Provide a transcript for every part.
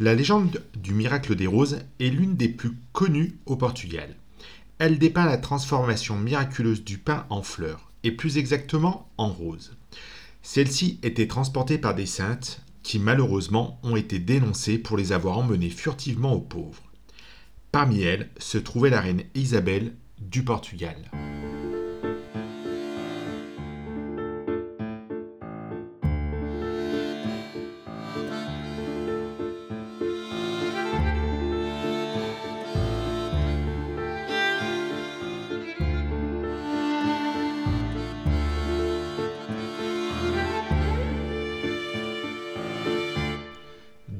La légende du miracle des roses est l'une des plus connues au Portugal. Elle dépeint la transformation miraculeuse du pain en fleurs, et plus exactement en roses. Celle-ci était transportée par des saintes qui malheureusement ont été dénoncées pour les avoir emmenées furtivement aux pauvres. Parmi elles se trouvait la reine Isabelle du Portugal.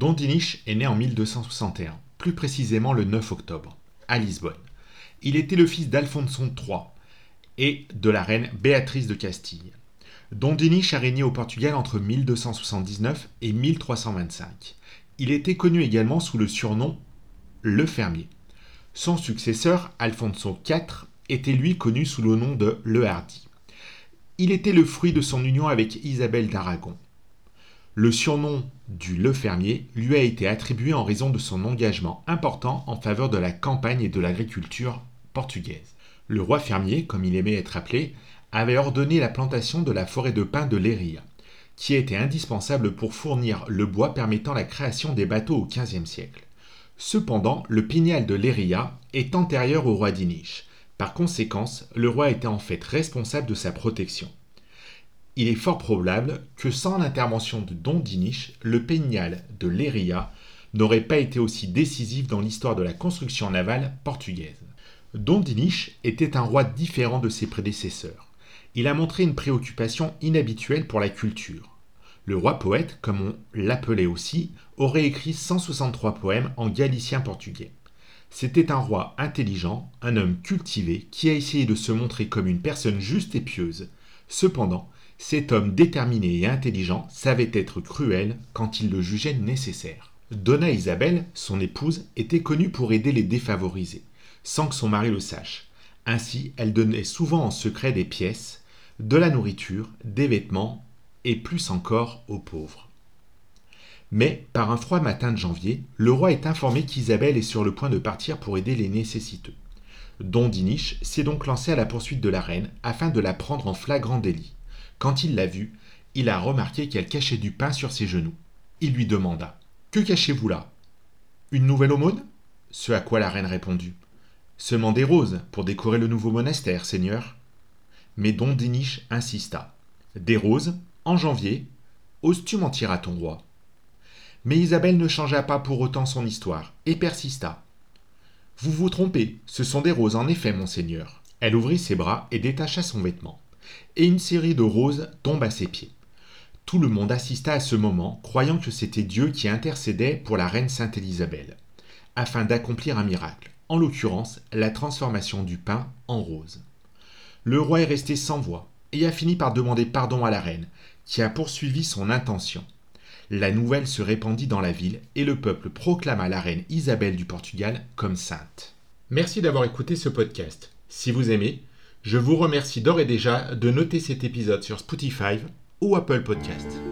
Don Dinis est né en 1261, plus précisément le 9 octobre, à Lisbonne. Il était le fils d'Alfonson III et de la reine Béatrice de Castille. Don Dinis a régné au Portugal entre 1279 et 1325. Il était connu également sous le surnom Le Fermier. Son successeur, Alfonso IV, était lui connu sous le nom de Le Hardy. Il était le fruit de son union avec Isabelle d'Aragon. Le surnom du Le Fermier lui a été attribué en raison de son engagement important en faveur de la campagne et de l'agriculture portugaise. Le roi fermier, comme il aimait être appelé, avait ordonné la plantation de la forêt de pin de Léria, qui était indispensable pour fournir le bois permettant la création des bateaux au XVe siècle. Cependant, le pignal de Léria est antérieur au roi d'Iniche. Par conséquence, le roi était en fait responsable de sa protection il est fort probable que sans l'intervention de Don Dinis, le peignal de Léria n'aurait pas été aussi décisif dans l'histoire de la construction navale portugaise. Don Dinis était un roi différent de ses prédécesseurs. Il a montré une préoccupation inhabituelle pour la culture. Le roi poète, comme on l'appelait aussi, aurait écrit 163 poèmes en galicien portugais. C'était un roi intelligent, un homme cultivé, qui a essayé de se montrer comme une personne juste et pieuse. Cependant, cet homme déterminé et intelligent savait être cruel quand il le jugeait nécessaire. Donna Isabelle, son épouse, était connue pour aider les défavorisés, sans que son mari le sache. Ainsi, elle donnait souvent en secret des pièces, de la nourriture, des vêtements, et plus encore aux pauvres. Mais, par un froid matin de janvier, le roi est informé qu'Isabelle est sur le point de partir pour aider les nécessiteux. Don Diniche s'est donc lancé à la poursuite de la reine afin de la prendre en flagrant délit. Quand il l'a vue, il a remarqué qu'elle cachait du pain sur ses genoux. Il lui demanda Que cachez-vous là Une nouvelle aumône? Ce à quoi la reine répondit Seulement des roses pour décorer le nouveau monastère, Seigneur. Mais Don Diniche insista Des roses En janvier Oses-tu mentir à ton roi? Mais Isabelle ne changea pas pour autant son histoire et persista. Vous vous trompez, ce sont des roses en effet, monseigneur. Elle ouvrit ses bras et détacha son vêtement et une série de roses tombe à ses pieds. Tout le monde assista à ce moment, croyant que c'était Dieu qui intercédait pour la reine Sainte Élisabeth, afin d'accomplir un miracle, en l'occurrence la transformation du pain en rose. Le roi est resté sans voix et a fini par demander pardon à la reine, qui a poursuivi son intention. La nouvelle se répandit dans la ville et le peuple proclama la reine Isabelle du Portugal comme sainte. Merci d'avoir écouté ce podcast. Si vous aimez, je vous remercie d'ores et déjà de noter cet épisode sur Spotify ou Apple Podcast.